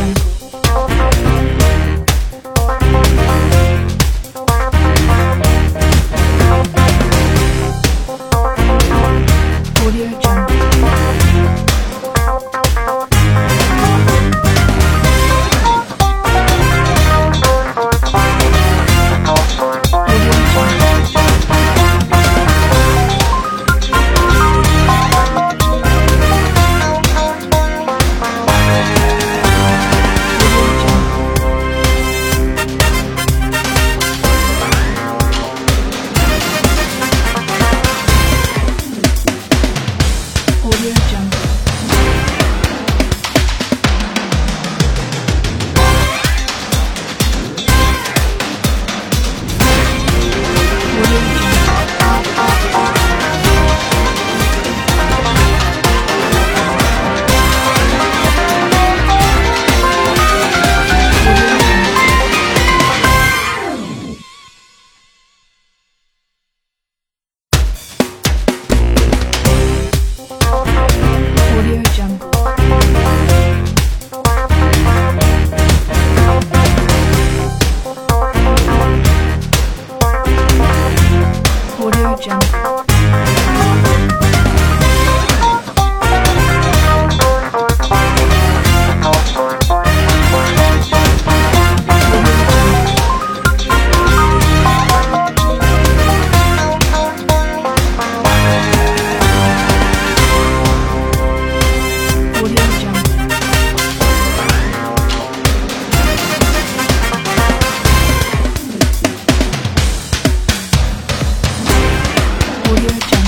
Station. Audio Jungle.